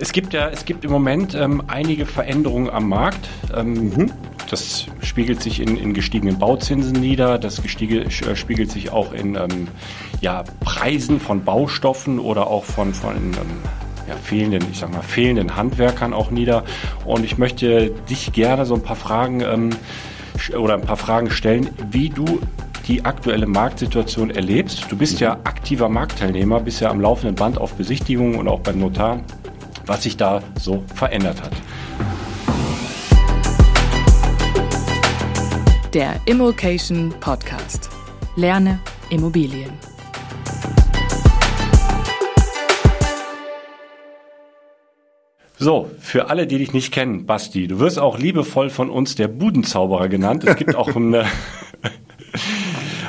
Es gibt ja, es gibt im Moment ähm, einige Veränderungen am Markt. Ähm, mhm. Das spiegelt sich in, in, gestiegenen Bauzinsen nieder. Das gestiege, äh, spiegelt sich auch in ähm, ja, Preisen von Baustoffen oder auch von, von ähm, ja, fehlenden, ich sag mal, fehlenden Handwerkern auch nieder. Und ich möchte dich gerne so ein paar Fragen ähm, oder ein paar Fragen stellen, wie du die aktuelle Marktsituation erlebst. Du bist ja aktiver Marktteilnehmer, bist ja am laufenden Band auf Besichtigungen und auch beim Notar, was sich da so verändert hat. Der Immokation Podcast. Lerne Immobilien. So, für alle, die dich nicht kennen, Basti, du wirst auch liebevoll von uns der Budenzauberer genannt. Es gibt auch ein,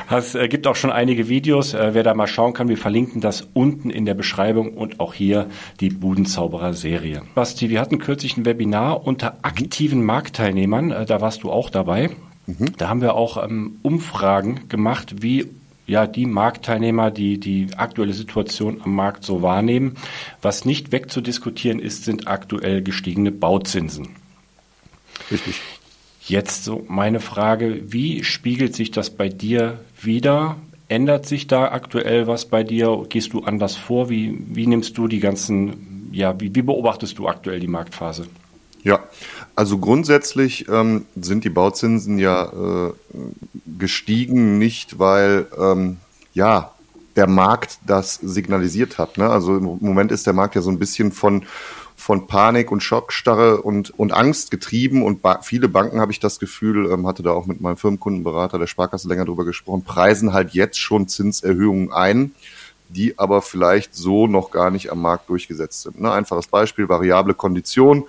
Es äh, gibt auch schon einige Videos. Äh, wer da mal schauen kann, wir verlinken das unten in der Beschreibung und auch hier die Budenzauberer-Serie. Basti, wir hatten kürzlich ein Webinar unter aktiven Marktteilnehmern. Äh, da warst du auch dabei. Mhm. Da haben wir auch ähm, Umfragen gemacht, wie ja, die Marktteilnehmer, die die aktuelle Situation am Markt so wahrnehmen. Was nicht wegzudiskutieren ist, sind aktuell gestiegene Bauzinsen. Richtig. Jetzt so meine Frage, wie spiegelt sich das bei dir wieder? Ändert sich da aktuell was bei dir? Gehst du anders vor? Wie, wie nimmst du die ganzen, ja, wie, wie beobachtest du aktuell die Marktphase? Ja, also grundsätzlich ähm, sind die Bauzinsen ja äh, gestiegen, nicht weil ähm, ja der Markt das signalisiert hat. Ne? Also im Moment ist der Markt ja so ein bisschen von von Panik und Schockstarre und, und Angst getrieben und ba viele Banken, habe ich das Gefühl, ähm, hatte da auch mit meinem Firmenkundenberater der Sparkasse länger drüber gesprochen, preisen halt jetzt schon Zinserhöhungen ein, die aber vielleicht so noch gar nicht am Markt durchgesetzt sind. Ne? Einfaches Beispiel, variable Kondition.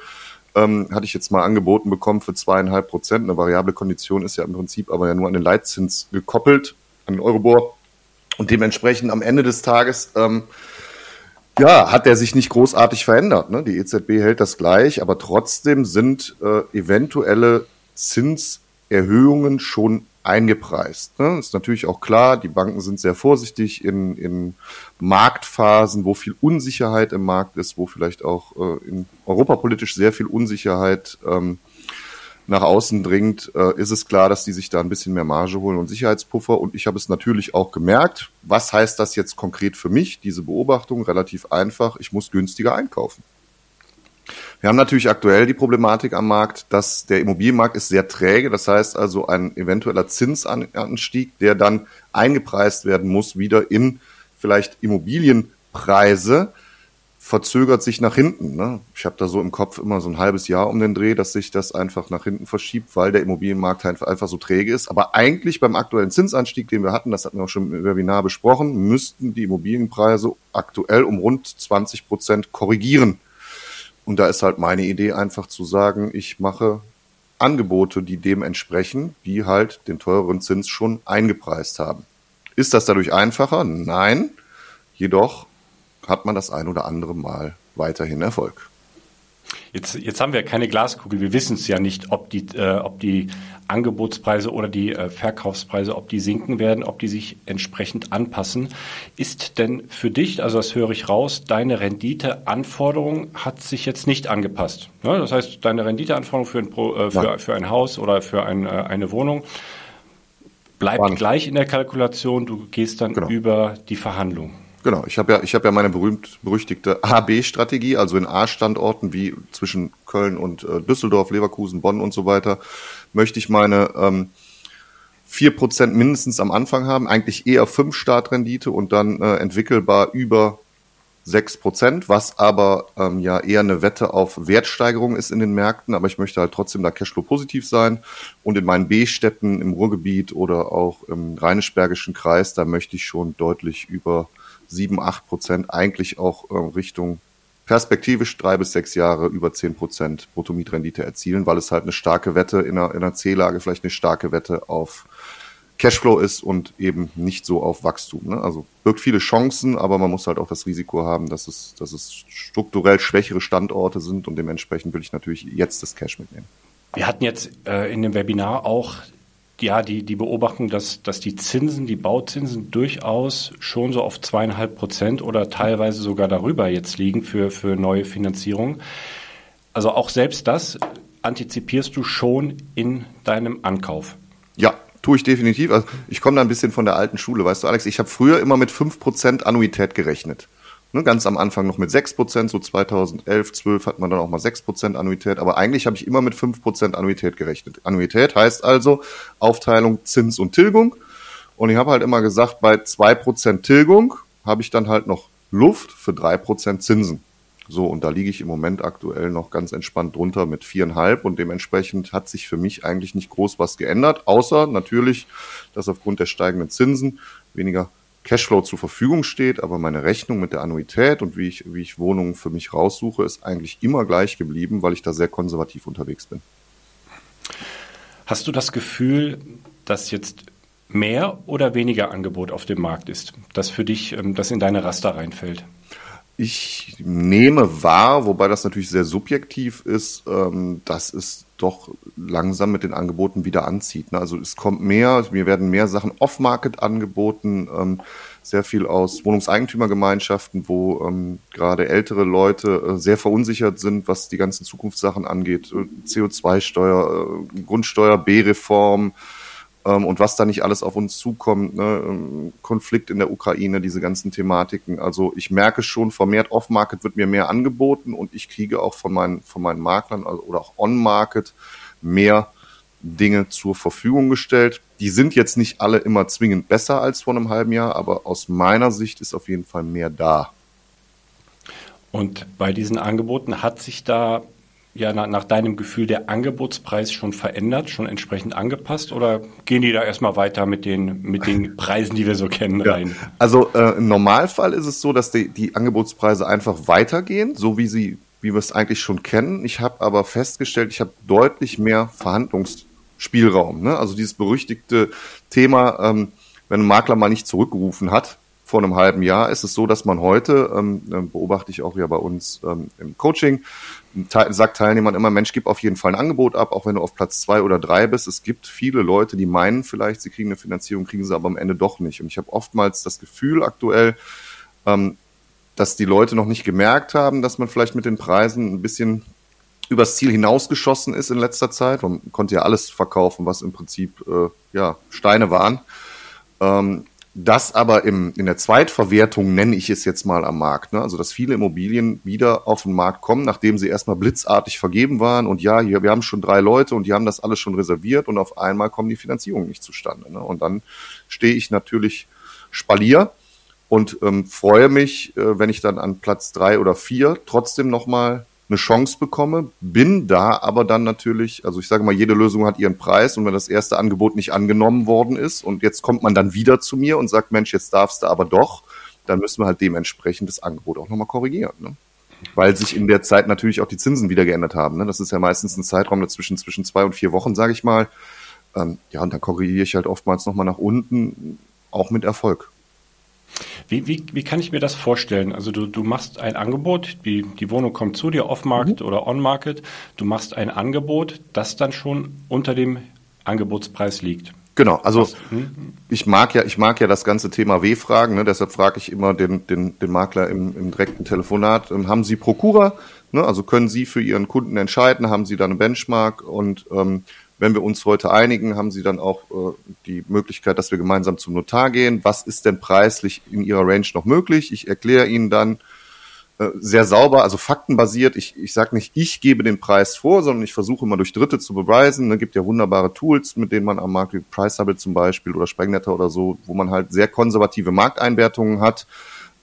Ähm, hatte ich jetzt mal angeboten bekommen für zweieinhalb Prozent. Eine variable Kondition ist ja im Prinzip aber ja nur an den Leitzins gekoppelt, an den Eurobor. Und dementsprechend am Ende des Tages ähm, ja, hat er sich nicht großartig verändert. Ne? Die EZB hält das gleich, aber trotzdem sind äh, eventuelle Zinserhöhungen schon eingepreist. Ne? Ist natürlich auch klar, die Banken sind sehr vorsichtig in, in Marktphasen, wo viel Unsicherheit im Markt ist, wo vielleicht auch äh, in europapolitisch sehr viel Unsicherheit ähm, nach außen dringt, äh, ist es klar, dass die sich da ein bisschen mehr Marge holen und Sicherheitspuffer. Und ich habe es natürlich auch gemerkt. Was heißt das jetzt konkret für mich? Diese Beobachtung relativ einfach. Ich muss günstiger einkaufen. Wir haben natürlich aktuell die Problematik am Markt, dass der Immobilienmarkt ist sehr träge. Das heißt also ein eventueller Zinsanstieg, der dann eingepreist werden muss, wieder in vielleicht Immobilienpreise verzögert sich nach hinten. Ne? Ich habe da so im Kopf immer so ein halbes Jahr um den Dreh, dass sich das einfach nach hinten verschiebt, weil der Immobilienmarkt einfach so träge ist. Aber eigentlich beim aktuellen Zinsanstieg, den wir hatten, das hatten wir auch schon im Webinar besprochen, müssten die Immobilienpreise aktuell um rund 20 Prozent korrigieren. Und da ist halt meine Idee einfach zu sagen, ich mache Angebote, die dem entsprechen, die halt den teureren Zins schon eingepreist haben. Ist das dadurch einfacher? Nein. Jedoch hat man das ein oder andere Mal weiterhin Erfolg. Jetzt, jetzt haben wir keine Glaskugel. Wir wissen es ja nicht, ob die, äh, ob die Angebotspreise oder die äh, Verkaufspreise, ob die sinken werden, ob die sich entsprechend anpassen. Ist denn für dich, also das höre ich raus, deine Renditeanforderung hat sich jetzt nicht angepasst? Ja, das heißt, deine Renditeanforderung für ein, äh, für, für ein Haus oder für ein, äh, eine Wohnung bleibt gleich in der Kalkulation. Du gehst dann genau. über die Verhandlung. Genau, ich habe ja, ich habe ja meine berühmt berüchtigte A-B-Strategie, also in A-Standorten wie zwischen Köln und äh, Düsseldorf, Leverkusen, Bonn und so weiter, möchte ich meine ähm, 4% mindestens am Anfang haben, eigentlich eher 5 Startrendite und dann äh, entwickelbar über 6%, was aber ähm, ja eher eine Wette auf Wertsteigerung ist in den Märkten, aber ich möchte halt trotzdem da Cashflow positiv sein. Und in meinen B-Städten im Ruhrgebiet oder auch im Rheinisch-Bergischen Kreis, da möchte ich schon deutlich über 7, 8 Prozent eigentlich auch äh, Richtung perspektivisch drei bis sechs Jahre über 10 Prozent Bruttomietrendite erzielen, weil es halt eine starke Wette in einer, in einer C-Lage, vielleicht eine starke Wette auf Cashflow ist und eben nicht so auf Wachstum. Ne? Also birgt viele Chancen, aber man muss halt auch das Risiko haben, dass es, dass es strukturell schwächere Standorte sind und dementsprechend will ich natürlich jetzt das Cash mitnehmen. Wir hatten jetzt äh, in dem Webinar auch ja, die, die Beobachtung, dass, dass die Zinsen, die Bauzinsen durchaus schon so auf zweieinhalb Prozent oder teilweise sogar darüber jetzt liegen für, für neue Finanzierungen. Also auch selbst das antizipierst du schon in deinem Ankauf. Ja, tue ich definitiv. Also ich komme da ein bisschen von der alten Schule, weißt du, Alex, ich habe früher immer mit fünf Prozent Annuität gerechnet. Ne, ganz am Anfang noch mit 6%, so 2011, 12 hat man dann auch mal 6% Annuität, aber eigentlich habe ich immer mit 5% Annuität gerechnet. Annuität heißt also Aufteilung Zins und Tilgung. Und ich habe halt immer gesagt, bei 2% Tilgung habe ich dann halt noch Luft für 3% Zinsen. So, und da liege ich im Moment aktuell noch ganz entspannt drunter mit viereinhalb und dementsprechend hat sich für mich eigentlich nicht groß was geändert, außer natürlich, dass aufgrund der steigenden Zinsen weniger Cashflow zur Verfügung steht, aber meine Rechnung mit der Annuität und wie ich, wie ich Wohnungen für mich raussuche, ist eigentlich immer gleich geblieben, weil ich da sehr konservativ unterwegs bin. Hast du das Gefühl, dass jetzt mehr oder weniger Angebot auf dem Markt ist, das für dich, ähm, das in deine Raster reinfällt? Ich nehme wahr, wobei das natürlich sehr subjektiv ist, ähm, dass es doch langsam mit den Angeboten wieder anzieht. Ne? Also es kommt mehr, mir werden mehr Sachen off-Market angeboten, ähm, sehr viel aus Wohnungseigentümergemeinschaften, wo ähm, gerade ältere Leute äh, sehr verunsichert sind, was die ganzen Zukunftssachen angeht. Äh, CO2-Steuer, äh, Grundsteuer, B-Reform, ähm, und was da nicht alles auf uns zukommt, ne? Ähm, Konflikt in der Ukraine, diese ganzen Thematiken. Also ich merke schon, vermehrt Off-Market wird mir mehr angeboten und ich kriege auch von meinen, von meinen Maklern also, oder auch On-Market mehr Dinge zur Verfügung gestellt. Die sind jetzt nicht alle immer zwingend besser als vor einem halben Jahr, aber aus meiner Sicht ist auf jeden Fall mehr da. Und bei diesen Angeboten hat sich da ja nach, nach, deinem Gefühl der Angebotspreis schon verändert, schon entsprechend angepasst oder gehen die da erstmal weiter mit den, mit den Preisen, die wir so kennen, ja. rein? Also äh, im Normalfall ist es so, dass die, die Angebotspreise einfach weitergehen, so wie sie, wie wir es eigentlich schon kennen. Ich habe aber festgestellt, ich habe deutlich mehr Verhandlungsspielraum. Ne? Also dieses berüchtigte Thema, ähm, wenn ein Makler mal nicht zurückgerufen hat, vor einem halben Jahr ist es so, dass man heute, ähm, äh, beobachte ich auch ja bei uns ähm, im Coaching, sagt Teilnehmern immer, Mensch, gib auf jeden Fall ein Angebot ab, auch wenn du auf Platz zwei oder drei bist. Es gibt viele Leute, die meinen vielleicht, sie kriegen eine Finanzierung, kriegen sie aber am Ende doch nicht. Und ich habe oftmals das Gefühl aktuell, ähm, dass die Leute noch nicht gemerkt haben, dass man vielleicht mit den Preisen ein bisschen übers Ziel hinausgeschossen ist in letzter Zeit. Man konnte ja alles verkaufen, was im Prinzip äh, ja, Steine waren. Ähm, das aber im, in der Zweitverwertung nenne ich es jetzt mal am Markt. Ne? Also dass viele Immobilien wieder auf den Markt kommen, nachdem sie erstmal blitzartig vergeben waren und ja, hier, wir haben schon drei Leute und die haben das alles schon reserviert und auf einmal kommen die Finanzierungen nicht zustande. Ne? Und dann stehe ich natürlich Spalier und ähm, freue mich, äh, wenn ich dann an Platz drei oder vier trotzdem nochmal eine Chance bekomme, bin da aber dann natürlich, also ich sage mal, jede Lösung hat ihren Preis und wenn das erste Angebot nicht angenommen worden ist und jetzt kommt man dann wieder zu mir und sagt, Mensch, jetzt darfst du aber doch, dann müssen wir halt dementsprechend das Angebot auch nochmal korrigieren. Ne? Weil sich in der Zeit natürlich auch die Zinsen wieder geändert haben. Ne? Das ist ja meistens ein Zeitraum dazwischen zwischen zwei und vier Wochen, sage ich mal. Ähm, ja, und dann korrigiere ich halt oftmals nochmal nach unten, auch mit Erfolg. Wie, wie, wie kann ich mir das vorstellen? Also du, du machst ein Angebot, die, die Wohnung kommt zu dir, off-market mhm. oder on-market. Du machst ein Angebot, das dann schon unter dem Angebotspreis liegt. Genau, also hm? ich mag ja, ich mag ja das ganze Thema W-Fragen, ne? deshalb frage ich immer den, den, den Makler im, im direkten Telefonat, ähm, haben Sie Prokura? Ne? Also können Sie für Ihren Kunden entscheiden, haben Sie da eine Benchmark und ähm, wenn wir uns heute einigen, haben Sie dann auch äh, die Möglichkeit, dass wir gemeinsam zum Notar gehen. Was ist denn preislich in Ihrer Range noch möglich? Ich erkläre Ihnen dann äh, sehr sauber, also faktenbasiert. Ich, ich sage nicht, ich gebe den Preis vor, sondern ich versuche immer durch Dritte zu beweisen. Es gibt ja wunderbare Tools, mit denen man am Markt, wie Price zum Beispiel oder Sprengnetter oder so, wo man halt sehr konservative Markteinwertungen hat.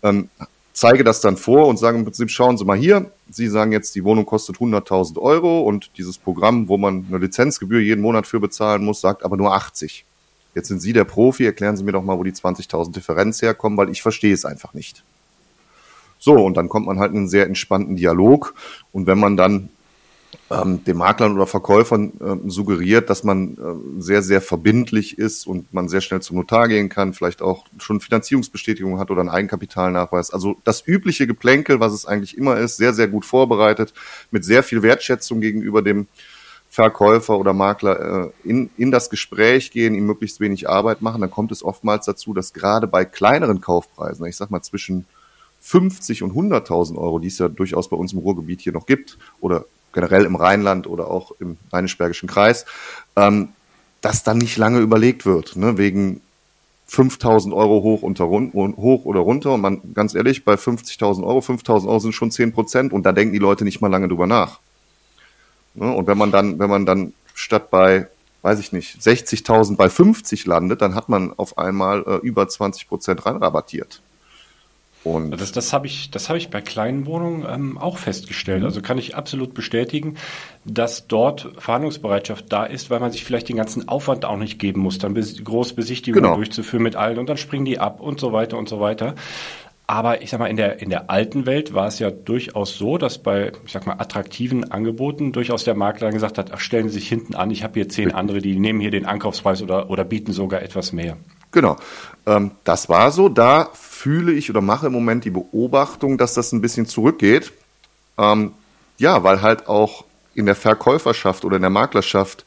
Ähm, zeige das dann vor und sage im Prinzip, schauen Sie mal hier, Sie sagen jetzt, die Wohnung kostet 100.000 Euro und dieses Programm, wo man eine Lizenzgebühr jeden Monat für bezahlen muss, sagt aber nur 80. Jetzt sind Sie der Profi, erklären Sie mir doch mal, wo die 20.000 Differenz herkommen, weil ich verstehe es einfach nicht. So, und dann kommt man halt in einen sehr entspannten Dialog. Und wenn man dann ähm, den Maklern oder Verkäufern äh, suggeriert, dass man äh, sehr, sehr verbindlich ist und man sehr schnell zum Notar gehen kann, vielleicht auch schon Finanzierungsbestätigung hat oder einen Eigenkapitalnachweis. Also das übliche Geplänkel, was es eigentlich immer ist, sehr, sehr gut vorbereitet, mit sehr viel Wertschätzung gegenüber dem Verkäufer oder Makler äh, in, in das Gespräch gehen, ihm möglichst wenig Arbeit machen, dann kommt es oftmals dazu, dass gerade bei kleineren Kaufpreisen, ich sag mal zwischen 50 und 100.000 Euro, die es ja durchaus bei uns im Ruhrgebiet hier noch gibt oder generell im Rheinland oder auch im Rheinisch-Bergischen Kreis, ähm, dass dann nicht lange überlegt wird, ne, wegen 5000 Euro hoch, unter, hoch oder runter. Und man, ganz ehrlich, bei 50.000 Euro, 5000 Euro sind schon 10 Prozent und da denken die Leute nicht mal lange drüber nach. Ne? Und wenn man dann, wenn man dann statt bei, weiß ich nicht, 60.000 bei 50 landet, dann hat man auf einmal äh, über 20 Prozent reinrabattiert. Und das, das habe ich, das habe ich bei kleinen Wohnungen ähm, auch festgestellt. Also kann ich absolut bestätigen, dass dort Verhandlungsbereitschaft da ist, weil man sich vielleicht den ganzen Aufwand auch nicht geben muss, dann bes Großbesichtigungen genau. durchzuführen mit allen und dann springen die ab und so weiter und so weiter. Aber ich sag mal, in der, in der alten Welt war es ja durchaus so, dass bei, ich sag mal, attraktiven Angeboten durchaus der Makler gesagt hat, ach, stellen Sie sich hinten an, ich habe hier zehn andere, die nehmen hier den Ankaufspreis oder, oder bieten sogar etwas mehr. Genau. Ähm, das war so. Da fühle ich oder mache im Moment die Beobachtung, dass das ein bisschen zurückgeht. Ähm, ja, weil halt auch in der Verkäuferschaft oder in der Maklerschaft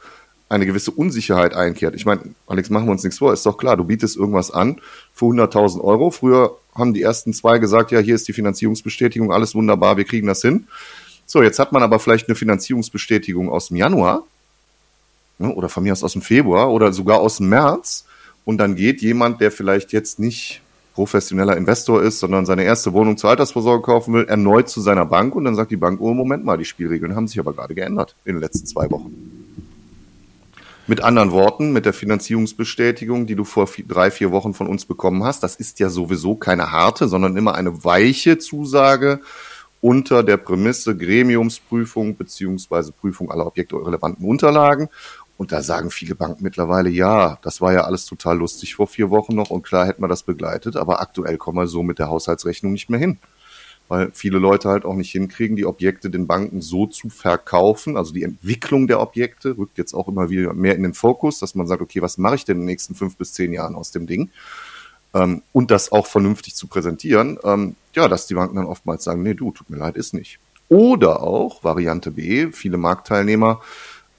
eine gewisse Unsicherheit einkehrt. Ich meine, Alex, machen wir uns nichts vor, ist doch klar, du bietest irgendwas an für 100.000 Euro. Früher haben die ersten zwei gesagt, ja, hier ist die Finanzierungsbestätigung, alles wunderbar, wir kriegen das hin. So, jetzt hat man aber vielleicht eine Finanzierungsbestätigung aus dem Januar ne, oder von mir aus aus dem Februar oder sogar aus dem März und dann geht jemand, der vielleicht jetzt nicht professioneller Investor ist, sondern seine erste Wohnung zur Altersvorsorge kaufen will, erneut zu seiner Bank und dann sagt die Bank, oh Moment mal, die Spielregeln haben sich aber gerade geändert in den letzten zwei Wochen. Mit anderen Worten, mit der Finanzierungsbestätigung, die du vor vier, drei, vier Wochen von uns bekommen hast, das ist ja sowieso keine harte, sondern immer eine weiche Zusage unter der Prämisse Gremiumsprüfung beziehungsweise Prüfung aller objektrelevanten Unterlagen. Und da sagen viele Banken mittlerweile, ja, das war ja alles total lustig vor vier Wochen noch und klar hätten wir das begleitet, aber aktuell kommen wir so mit der Haushaltsrechnung nicht mehr hin. Weil viele Leute halt auch nicht hinkriegen, die Objekte den Banken so zu verkaufen. Also die Entwicklung der Objekte rückt jetzt auch immer wieder mehr in den Fokus, dass man sagt, okay, was mache ich denn in den nächsten fünf bis zehn Jahren aus dem Ding? Ähm, und das auch vernünftig zu präsentieren. Ähm, ja, dass die Banken dann oftmals sagen, nee, du, tut mir leid, ist nicht. Oder auch Variante B, viele Marktteilnehmer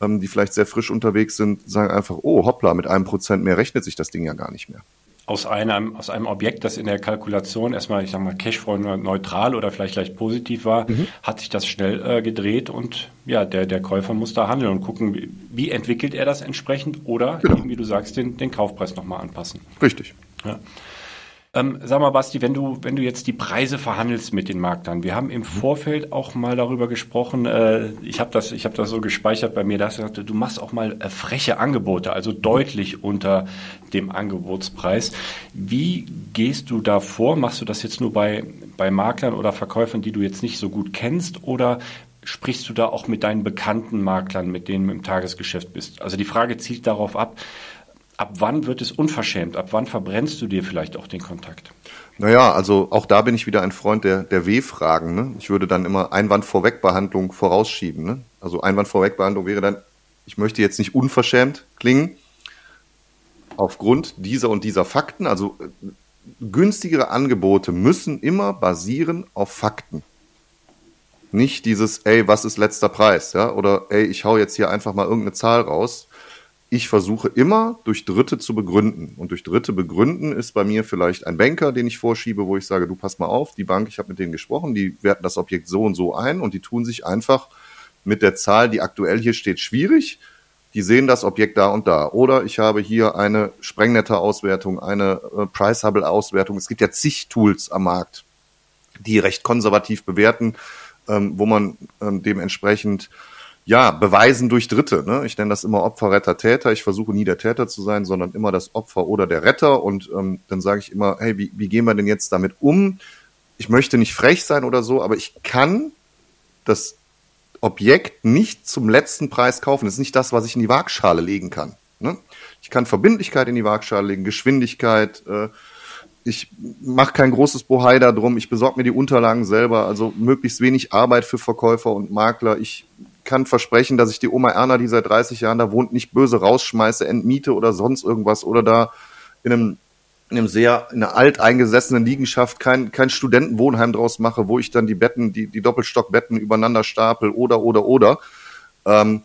ähm, die vielleicht sehr frisch unterwegs sind, sagen einfach, oh hoppla, mit einem Prozent mehr rechnet sich das Ding ja gar nicht mehr. Aus einem, aus einem Objekt, das in der Kalkulation erstmal, ich sag mal, Cashflow neutral oder vielleicht leicht positiv war, mhm. hat sich das schnell äh, gedreht und ja, der, der Käufer muss da handeln und gucken, wie, wie entwickelt er das entsprechend oder, genau. wie du sagst, den, den Kaufpreis nochmal anpassen. Richtig. Ja. Ähm, sag mal, Basti, wenn du, wenn du jetzt die Preise verhandelst mit den Marktern, wir haben im Vorfeld auch mal darüber gesprochen, äh, ich habe das, ich hab das so gespeichert bei mir, dass du, du machst auch mal äh, freche Angebote, also deutlich unter dem Angebotspreis. Wie gehst du da vor? Machst du das jetzt nur bei, bei Maklern oder Verkäufern, die du jetzt nicht so gut kennst, oder sprichst du da auch mit deinen bekannten Maklern, mit denen du im Tagesgeschäft bist? Also die Frage zielt darauf ab, ab wann wird es unverschämt? Ab wann verbrennst du dir vielleicht auch den Kontakt? Naja, also auch da bin ich wieder ein Freund der, der W-Fragen. Ne? Ich würde dann immer Einwandvorwegbehandlung vorausschieben. Ne? Also Einwandvorwegbehandlung wäre dann, ich möchte jetzt nicht unverschämt klingen, aufgrund dieser und dieser Fakten. Also äh, günstigere Angebote müssen immer basieren auf Fakten. Nicht dieses, ey, was ist letzter Preis? Ja? Oder ey, ich hau jetzt hier einfach mal irgendeine Zahl raus ich versuche immer durch Dritte zu begründen. Und durch Dritte begründen ist bei mir vielleicht ein Banker, den ich vorschiebe, wo ich sage, du pass mal auf, die Bank, ich habe mit denen gesprochen, die werten das Objekt so und so ein und die tun sich einfach mit der Zahl, die aktuell hier steht, schwierig. Die sehen das Objekt da und da. Oder ich habe hier eine Sprengnetter-Auswertung, eine äh, Price-Hubble-Auswertung. Es gibt ja zig Tools am Markt, die recht konservativ bewerten, ähm, wo man ähm, dementsprechend ja, beweisen durch Dritte. Ne? Ich nenne das immer Opfer, Retter, Täter. Ich versuche nie der Täter zu sein, sondern immer das Opfer oder der Retter. Und ähm, dann sage ich immer, hey, wie, wie gehen wir denn jetzt damit um? Ich möchte nicht frech sein oder so, aber ich kann das Objekt nicht zum letzten Preis kaufen. Das ist nicht das, was ich in die Waagschale legen kann. Ne? Ich kann Verbindlichkeit in die Waagschale legen, Geschwindigkeit. Äh, ich mache kein großes Bohai darum. Ich besorge mir die Unterlagen selber. Also möglichst wenig Arbeit für Verkäufer und Makler. Ich kann versprechen, dass ich die Oma Erna, die seit 30 Jahren da wohnt, nicht böse rausschmeiße, entmiete oder sonst irgendwas oder da in einem, in einem sehr, in einer alteingesessenen Liegenschaft kein, kein Studentenwohnheim draus mache, wo ich dann die Betten, die, die Doppelstockbetten übereinander stapel oder, oder, oder. Ähm,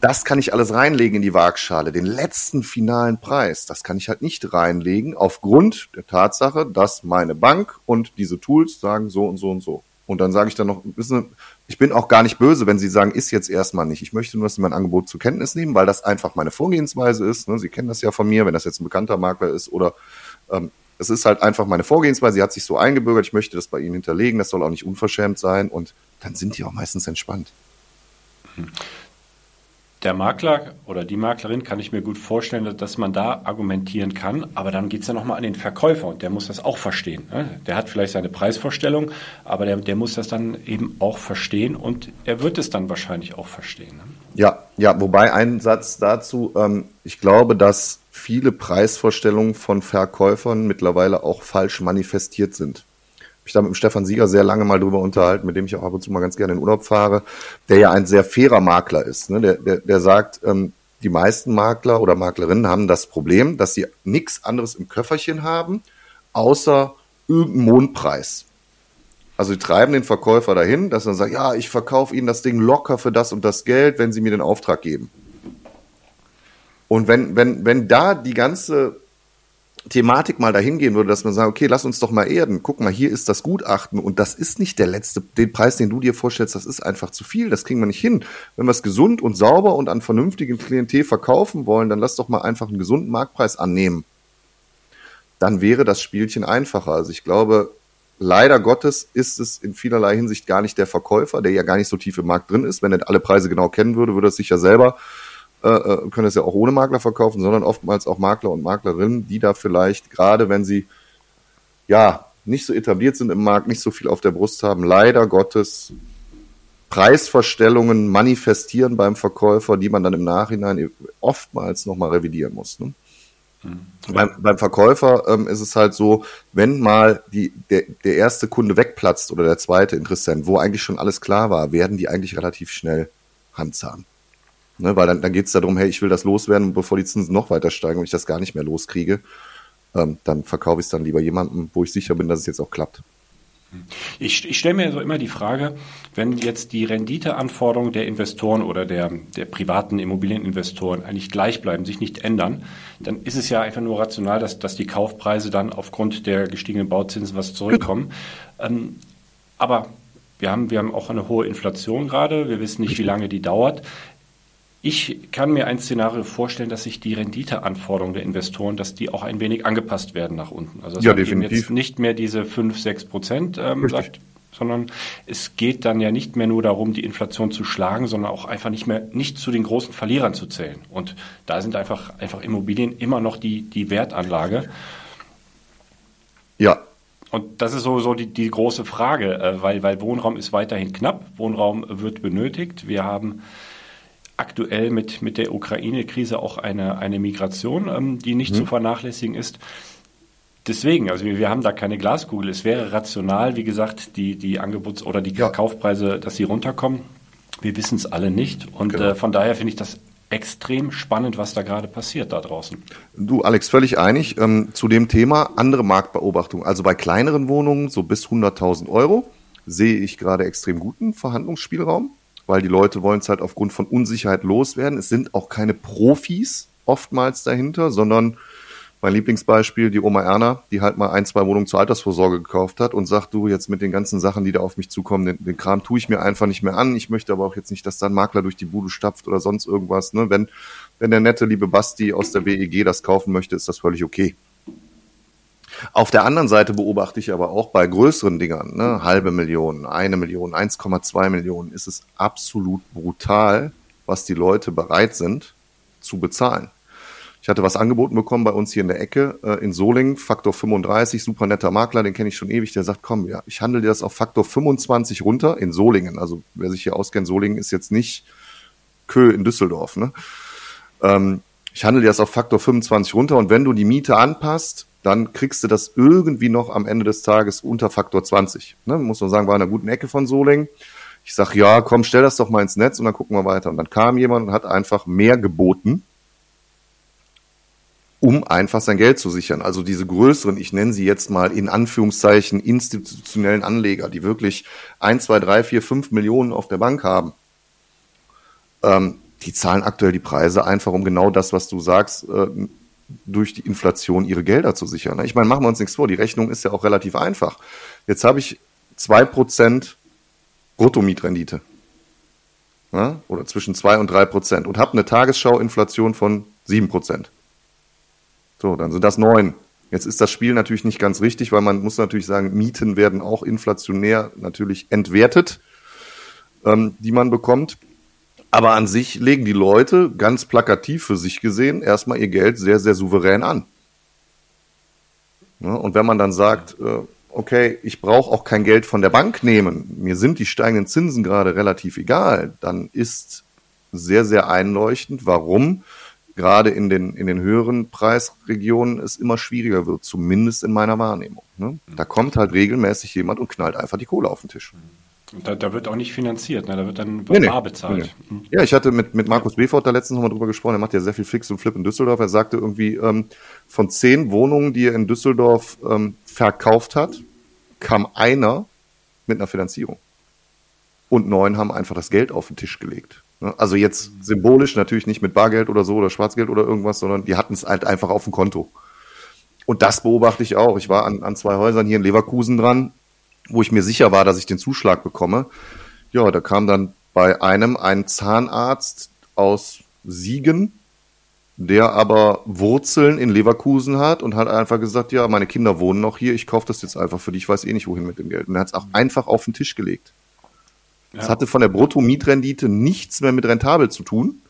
das kann ich alles reinlegen in die Waagschale. Den letzten finalen Preis, das kann ich halt nicht reinlegen, aufgrund der Tatsache, dass meine Bank und diese Tools sagen so und so und so. Und dann sage ich dann noch, wissen Sie, ich bin auch gar nicht böse, wenn Sie sagen, ist jetzt erstmal nicht. Ich möchte nur, dass Sie mein Angebot zur Kenntnis nehmen, weil das einfach meine Vorgehensweise ist. Ne? Sie kennen das ja von mir, wenn das jetzt ein bekannter Makler ist oder ähm, es ist halt einfach meine Vorgehensweise. Sie hat sich so eingebürgert. Ich möchte das bei Ihnen hinterlegen. Das soll auch nicht unverschämt sein. Und dann sind die auch meistens entspannt. Hm der Makler oder die Maklerin kann ich mir gut vorstellen, dass man da argumentieren kann, aber dann geht es ja nochmal an den Verkäufer und der muss das auch verstehen. Ne? Der hat vielleicht seine Preisvorstellung, aber der, der muss das dann eben auch verstehen und er wird es dann wahrscheinlich auch verstehen. Ne? Ja, ja, wobei ein Satz dazu, ähm, ich glaube, dass viele Preisvorstellungen von Verkäufern mittlerweile auch falsch manifestiert sind mich da mit dem Stefan Sieger sehr lange mal drüber unterhalten, mit dem ich auch ab und zu mal ganz gerne in Urlaub fahre, der ja ein sehr fairer Makler ist. Ne? Der, der, der sagt, ähm, die meisten Makler oder Maklerinnen haben das Problem, dass sie nichts anderes im Köfferchen haben, außer irgendeinen Mondpreis. Also die treiben den Verkäufer dahin, dass er sagt, ja, ich verkaufe Ihnen das Ding locker für das und das Geld, wenn Sie mir den Auftrag geben. Und wenn, wenn, wenn da die ganze Thematik mal dahin gehen würde, dass man sagt, okay, lass uns doch mal erden. Guck mal, hier ist das Gutachten und das ist nicht der letzte, den Preis, den du dir vorstellst, das ist einfach zu viel, das kriegen wir nicht hin. Wenn wir es gesund und sauber und an vernünftigen Klientel verkaufen wollen, dann lass doch mal einfach einen gesunden Marktpreis annehmen. Dann wäre das Spielchen einfacher. Also ich glaube, leider Gottes ist es in vielerlei Hinsicht gar nicht der Verkäufer, der ja gar nicht so tief im Markt drin ist. Wenn er alle Preise genau kennen würde, würde er sich ja selber äh, äh, können es ja auch ohne Makler verkaufen, sondern oftmals auch Makler und Maklerinnen, die da vielleicht, gerade wenn sie ja nicht so etabliert sind im Markt, nicht so viel auf der Brust haben, leider Gottes Preisverstellungen manifestieren beim Verkäufer, die man dann im Nachhinein oftmals nochmal revidieren muss. Ne? Mhm. Beim, beim Verkäufer ähm, ist es halt so, wenn mal die, der, der erste Kunde wegplatzt oder der zweite Interessent, wo eigentlich schon alles klar war, werden die eigentlich relativ schnell handzahm. Ne, weil dann, dann geht es darum, hey, ich will das loswerden, bevor die Zinsen noch weiter steigen und ich das gar nicht mehr loskriege. Ähm, dann verkaufe ich es dann lieber jemandem, wo ich sicher bin, dass es jetzt auch klappt. Ich, ich stelle mir so immer die Frage, wenn jetzt die Renditeanforderungen der Investoren oder der, der privaten Immobilieninvestoren eigentlich gleich bleiben, sich nicht ändern, dann ist es ja einfach nur rational, dass, dass die Kaufpreise dann aufgrund der gestiegenen Bauzinsen was zurückkommen. Ähm, aber wir haben, wir haben auch eine hohe Inflation gerade. Wir wissen nicht, wie lange die dauert. Ich kann mir ein Szenario vorstellen, dass sich die Renditeanforderungen der Investoren, dass die auch ein wenig angepasst werden nach unten. Also dass ja, man definitiv. jetzt nicht mehr diese 5, 6 Prozent ähm, sagt, sondern es geht dann ja nicht mehr nur darum, die Inflation zu schlagen, sondern auch einfach nicht mehr nicht zu den großen Verlierern zu zählen. Und da sind einfach einfach Immobilien immer noch die die Wertanlage. Ja. Und das ist so, so die, die große Frage, äh, weil, weil Wohnraum ist weiterhin knapp, Wohnraum wird benötigt. Wir haben aktuell mit, mit der Ukraine-Krise auch eine, eine Migration, ähm, die nicht mhm. zu vernachlässigen ist. Deswegen, also wir, wir, haben da keine Glaskugel. Es wäre rational, wie gesagt, die, die Angebots- oder die ja. Kaufpreise, dass sie runterkommen. Wir wissen es alle nicht. Und genau. äh, von daher finde ich das extrem spannend, was da gerade passiert da draußen. Du, Alex, völlig einig ähm, zu dem Thema. Andere Marktbeobachtung. Also bei kleineren Wohnungen, so bis 100.000 Euro, sehe ich gerade extrem guten Verhandlungsspielraum weil die Leute wollen es halt aufgrund von Unsicherheit loswerden. Es sind auch keine Profis oftmals dahinter, sondern mein Lieblingsbeispiel, die Oma Erna, die halt mal ein, zwei Wohnungen zur Altersvorsorge gekauft hat und sagt, du, jetzt mit den ganzen Sachen, die da auf mich zukommen, den, den Kram tue ich mir einfach nicht mehr an. Ich möchte aber auch jetzt nicht, dass da ein Makler durch die Bude stapft oder sonst irgendwas. Ne? Wenn, wenn der nette, liebe Basti aus der WEG das kaufen möchte, ist das völlig okay. Auf der anderen Seite beobachte ich aber auch bei größeren Dingern, ne, halbe Million, eine Million, 1,2 Millionen, ist es absolut brutal, was die Leute bereit sind zu bezahlen. Ich hatte was angeboten bekommen bei uns hier in der Ecke äh, in Solingen, Faktor 35, super netter Makler, den kenne ich schon ewig, der sagt, komm, ja, ich handle dir das auf Faktor 25 runter in Solingen. Also wer sich hier auskennt, Solingen ist jetzt nicht Kö in Düsseldorf. Ne? Ähm, ich handle dir das auf Faktor 25 runter und wenn du die Miete anpasst, dann kriegst du das irgendwie noch am Ende des Tages unter Faktor 20. Ne? Muss man sagen, war in einer guten Ecke von Solingen. Ich sag, ja, komm, stell das doch mal ins Netz und dann gucken wir weiter. Und dann kam jemand und hat einfach mehr geboten, um einfach sein Geld zu sichern. Also diese größeren, ich nenne sie jetzt mal in Anführungszeichen institutionellen Anleger, die wirklich ein, zwei, drei, vier, fünf Millionen auf der Bank haben. Ähm, die zahlen aktuell die Preise einfach, um genau das, was du sagst, äh, durch die Inflation ihre Gelder zu sichern. Ne? Ich meine, machen wir uns nichts vor, die Rechnung ist ja auch relativ einfach. Jetzt habe ich zwei Prozent Bruttomietrendite. Ne? Oder zwischen zwei und drei Prozent und habe eine Tagesschau-Inflation von sieben Prozent. So, dann sind das neun. Jetzt ist das Spiel natürlich nicht ganz richtig, weil man muss natürlich sagen, Mieten werden auch inflationär natürlich entwertet, ähm, die man bekommt. Aber an sich legen die Leute ganz plakativ für sich gesehen erstmal ihr Geld sehr, sehr souverän an. Ja, und wenn man dann sagt, äh, okay, ich brauche auch kein Geld von der Bank nehmen, mir sind die steigenden Zinsen gerade relativ egal, dann ist sehr, sehr einleuchtend, warum gerade in den, in den höheren Preisregionen es immer schwieriger wird, zumindest in meiner Wahrnehmung. Ne? Da kommt halt regelmäßig jemand und knallt einfach die Kohle auf den Tisch. Da, da, wird auch nicht finanziert, ne? da wird dann nee, bar bezahlt. Nee, nee. Ja, ich hatte mit, mit Markus Befort da letztens nochmal drüber gesprochen, er macht ja sehr viel Fix und Flip in Düsseldorf. Er sagte irgendwie, ähm, von zehn Wohnungen, die er in Düsseldorf ähm, verkauft hat, kam einer mit einer Finanzierung. Und neun haben einfach das Geld auf den Tisch gelegt. Ne? Also jetzt symbolisch, natürlich nicht mit Bargeld oder so oder Schwarzgeld oder irgendwas, sondern die hatten es halt einfach auf dem Konto. Und das beobachte ich auch. Ich war an, an zwei Häusern hier in Leverkusen dran, wo ich mir sicher war, dass ich den Zuschlag bekomme. Ja, da kam dann bei einem ein Zahnarzt aus Siegen, der aber Wurzeln in Leverkusen hat und hat einfach gesagt, ja, meine Kinder wohnen noch hier, ich kaufe das jetzt einfach für dich, ich weiß eh nicht, wohin mit dem Geld. Und er hat es auch einfach auf den Tisch gelegt. Das hatte von der Brutto-Mietrendite nichts mehr mit rentabel zu tun.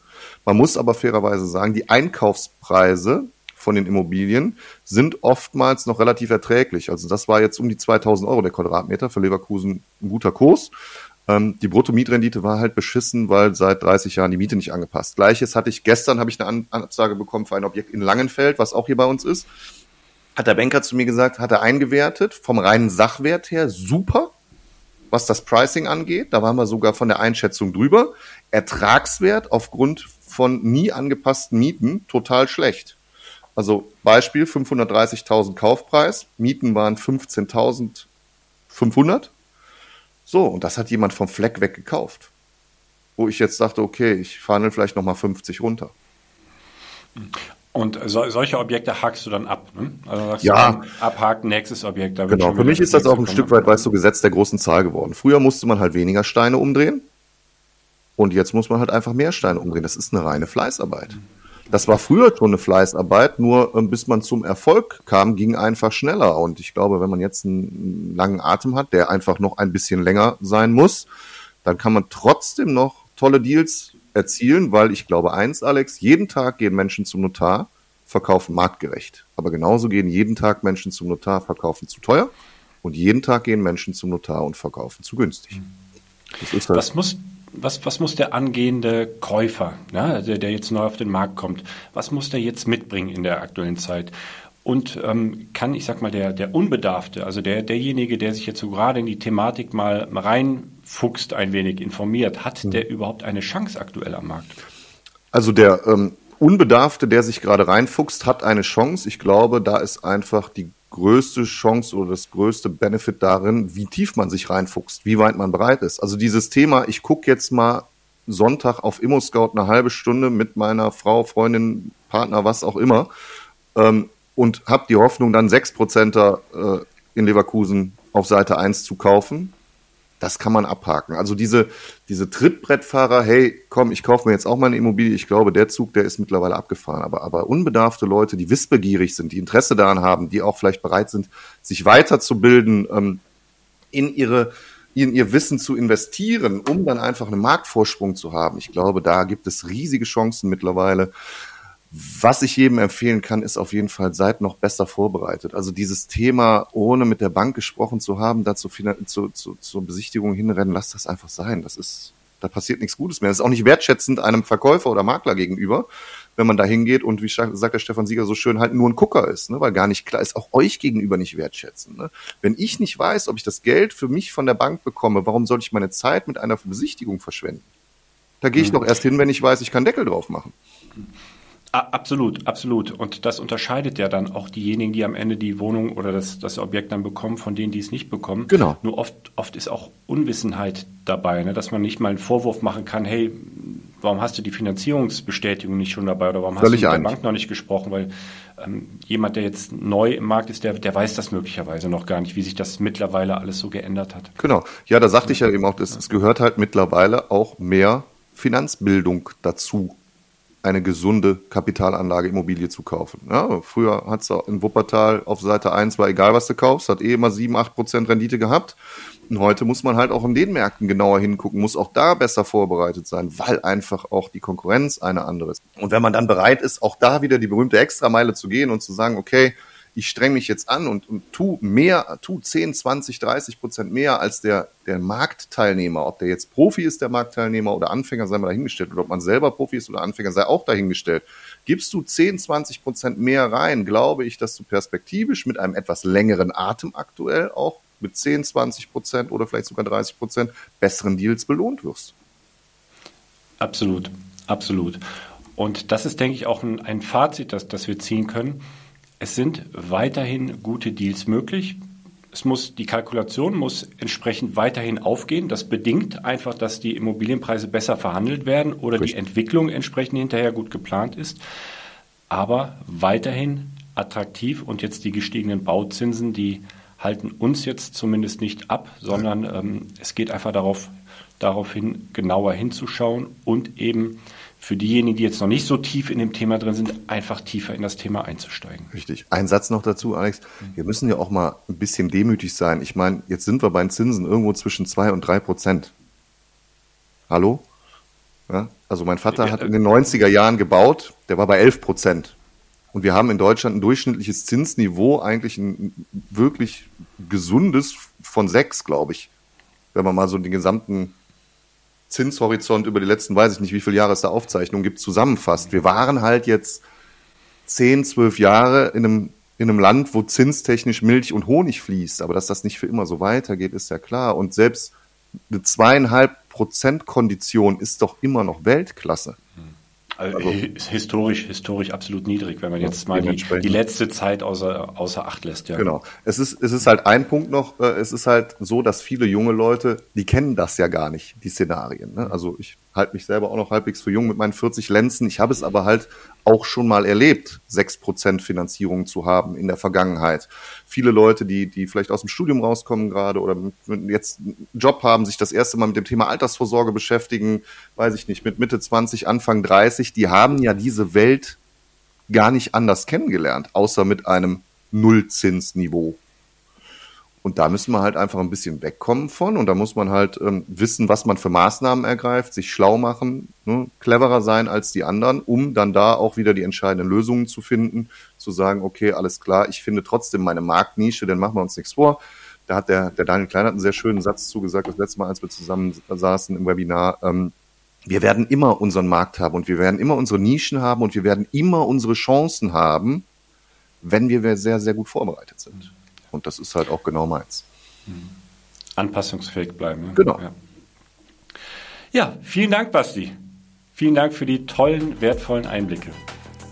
Man muss aber fairerweise sagen, die Einkaufspreise von den Immobilien sind oftmals noch relativ erträglich. Also das war jetzt um die 2000 Euro der Quadratmeter für Leverkusen ein guter Kurs. Ähm, die Bruttomietrendite war halt beschissen, weil seit 30 Jahren die Miete nicht angepasst. Gleiches hatte ich gestern, habe ich eine Absage bekommen für ein Objekt in Langenfeld, was auch hier bei uns ist. Hat der Banker zu mir gesagt, hat er eingewertet, vom reinen Sachwert her super, was das Pricing angeht. Da waren wir sogar von der Einschätzung drüber. Ertragswert aufgrund von nie angepassten Mieten total schlecht. Also Beispiel 530.000 Kaufpreis, Mieten waren 15.500. So, und das hat jemand vom Fleck weg gekauft. Wo ich jetzt dachte, okay, ich verhandle vielleicht nochmal 50 runter. Und so, solche Objekte hakst du dann ab, ne? Also sagst ja. du, abhaken, nächstes Objekt. Da genau, für mich ist das auch ein Stück weit, weißt du, Gesetz der großen Zahl geworden. Früher musste man halt weniger Steine umdrehen und jetzt muss man halt einfach mehr Steine umdrehen. Das ist eine reine Fleißarbeit. Mhm. Das war früher schon eine Fleißarbeit, nur ähm, bis man zum Erfolg kam, ging einfach schneller. Und ich glaube, wenn man jetzt einen langen Atem hat, der einfach noch ein bisschen länger sein muss, dann kann man trotzdem noch tolle Deals erzielen, weil ich glaube eins, Alex, jeden Tag gehen Menschen zum Notar, verkaufen marktgerecht. Aber genauso gehen jeden Tag Menschen zum Notar, verkaufen zu teuer. Und jeden Tag gehen Menschen zum Notar und verkaufen zu günstig. Das ist halt Was muss was, was muss der angehende Käufer, ja, der, der jetzt neu auf den Markt kommt, was muss der jetzt mitbringen in der aktuellen Zeit? Und ähm, kann, ich sag mal, der, der Unbedarfte, also der, derjenige, der sich jetzt so gerade in die Thematik mal reinfuchst, ein wenig informiert, hat mhm. der überhaupt eine Chance aktuell am Markt? Also der ähm, Unbedarfte, der sich gerade reinfuchst, hat eine Chance. Ich glaube, da ist einfach die größte Chance oder das größte Benefit darin, wie tief man sich reinfuchst, wie weit man bereit ist. Also dieses Thema, ich gucke jetzt mal Sonntag auf ImmoScout eine halbe Stunde mit meiner Frau, Freundin, Partner, was auch immer, ähm, und habe die Hoffnung, dann 6%er äh, in Leverkusen auf Seite 1 zu kaufen das kann man abhaken. Also diese, diese Trittbrettfahrer, hey, komm, ich kaufe mir jetzt auch mal eine Immobilie. Ich glaube, der Zug, der ist mittlerweile abgefahren. Aber, aber unbedarfte Leute, die wissbegierig sind, die Interesse daran haben, die auch vielleicht bereit sind, sich weiterzubilden, ähm, in ihre, in ihr Wissen zu investieren, um dann einfach einen Marktvorsprung zu haben. Ich glaube, da gibt es riesige Chancen mittlerweile. Was ich jedem empfehlen kann, ist auf jeden Fall, seid noch besser vorbereitet. Also dieses Thema, ohne mit der Bank gesprochen zu haben, dazu zu, zu, zur Besichtigung hinrennen, lasst das einfach sein. Das ist, da passiert nichts Gutes mehr. Das ist auch nicht wertschätzend einem Verkäufer oder Makler gegenüber, wenn man da hingeht und wie sagt der Stefan Sieger so schön, halt nur ein Gucker ist, ne? weil gar nicht klar ist, auch euch gegenüber nicht wertschätzen. Ne? Wenn ich nicht weiß, ob ich das Geld für mich von der Bank bekomme, warum soll ich meine Zeit mit einer Besichtigung verschwenden? Da gehe ich mhm. doch erst hin, wenn ich weiß, ich kann Deckel drauf machen. Absolut, absolut. Und das unterscheidet ja dann auch diejenigen, die am Ende die Wohnung oder das, das Objekt dann bekommen, von denen, die es nicht bekommen. Genau. Nur oft, oft ist auch Unwissenheit dabei, ne? dass man nicht mal einen Vorwurf machen kann, hey, warum hast du die Finanzierungsbestätigung nicht schon dabei oder warum Völlig hast du mit einig. der Bank noch nicht gesprochen? Weil ähm, jemand, der jetzt neu im Markt ist, der, der weiß das möglicherweise noch gar nicht, wie sich das mittlerweile alles so geändert hat. Genau. Ja, da sagte ich ja eben auch, es gehört halt mittlerweile auch mehr Finanzbildung dazu, eine gesunde Kapitalanlage Immobilie zu kaufen. Ja, früher hat es in Wuppertal auf Seite 1 war egal, was du kaufst, hat eh immer 7, 8 Prozent Rendite gehabt. Und heute muss man halt auch in den Märkten genauer hingucken, muss auch da besser vorbereitet sein, weil einfach auch die Konkurrenz eine andere ist. Und wenn man dann bereit ist, auch da wieder die berühmte Extrameile zu gehen und zu sagen, okay, ich streng mich jetzt an und, und tu mehr, tu 10, 20, 30 Prozent mehr als der, der Marktteilnehmer. Ob der jetzt Profi ist, der Marktteilnehmer oder Anfänger, sei mal dahingestellt. Oder ob man selber Profi ist oder Anfänger, sei auch dahingestellt. Gibst du 10, 20 Prozent mehr rein, glaube ich, dass du perspektivisch mit einem etwas längeren Atem aktuell auch mit 10, 20 Prozent oder vielleicht sogar 30 Prozent besseren Deals belohnt wirst. Absolut, absolut. Und das ist, denke ich, auch ein, ein Fazit, das, das wir ziehen können. Es sind weiterhin gute Deals möglich. Es muss, die Kalkulation muss entsprechend weiterhin aufgehen. Das bedingt einfach, dass die Immobilienpreise besser verhandelt werden oder Richtig. die Entwicklung entsprechend hinterher gut geplant ist. Aber weiterhin attraktiv und jetzt die gestiegenen Bauzinsen, die halten uns jetzt zumindest nicht ab, sondern ähm, es geht einfach darauf, darauf hin, genauer hinzuschauen und eben für diejenigen, die jetzt noch nicht so tief in dem Thema drin sind, einfach tiefer in das Thema einzusteigen. Richtig. Ein Satz noch dazu, Alex. Wir müssen ja auch mal ein bisschen demütig sein. Ich meine, jetzt sind wir bei den Zinsen irgendwo zwischen zwei und drei Prozent. Hallo? Ja? Also mein Vater hat in den 90er Jahren gebaut, der war bei 11 Prozent. Und wir haben in Deutschland ein durchschnittliches Zinsniveau, eigentlich ein wirklich gesundes von sechs, glaube ich. Wenn man mal so den gesamten Zinshorizont über die letzten, weiß ich nicht, wie viele Jahre es da Aufzeichnungen gibt, zusammenfasst. Wir waren halt jetzt zehn, zwölf Jahre in einem, in einem Land, wo zinstechnisch Milch und Honig fließt. Aber dass das nicht für immer so weitergeht, ist ja klar. Und selbst eine zweieinhalb Prozent Kondition ist doch immer noch Weltklasse. Also, also historisch, historisch absolut niedrig, wenn man jetzt mal die, die, letzte Zeit außer, außer Acht lässt. Ja. Genau. Es ist, es ist halt ein Punkt noch, äh, es ist halt so, dass viele junge Leute, die kennen das ja gar nicht, die Szenarien. Ne? Also ich halte mich selber auch noch halbwegs für jung mit meinen 40 Lenzen. Ich habe es aber halt auch schon mal erlebt, sechs Prozent Finanzierung zu haben in der Vergangenheit. Viele Leute, die, die vielleicht aus dem Studium rauskommen gerade oder jetzt einen Job haben, sich das erste Mal mit dem Thema Altersvorsorge beschäftigen, weiß ich nicht, mit Mitte 20, Anfang 30, die haben ja diese Welt gar nicht anders kennengelernt, außer mit einem Nullzinsniveau. Und da müssen wir halt einfach ein bisschen wegkommen von. Und da muss man halt ähm, wissen, was man für Maßnahmen ergreift, sich schlau machen, ne, cleverer sein als die anderen, um dann da auch wieder die entscheidenden Lösungen zu finden, zu sagen, okay, alles klar, ich finde trotzdem meine Marktnische, denn machen wir uns nichts vor. Da hat der, der Daniel Klein hat einen sehr schönen Satz zugesagt, das letzte Mal, als wir zusammen saßen im Webinar. Ähm, wir werden immer unseren Markt haben und wir werden immer unsere Nischen haben und wir werden immer unsere Chancen haben, wenn wir sehr, sehr gut vorbereitet sind. Und das ist halt auch genau meins. Mhm. Anpassungsfähig bleiben. Ne? Genau. Ja. ja, vielen Dank, Basti. Vielen Dank für die tollen, wertvollen Einblicke.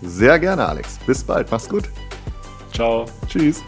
Sehr gerne, Alex. Bis bald. Mach's gut. Ciao. Tschüss.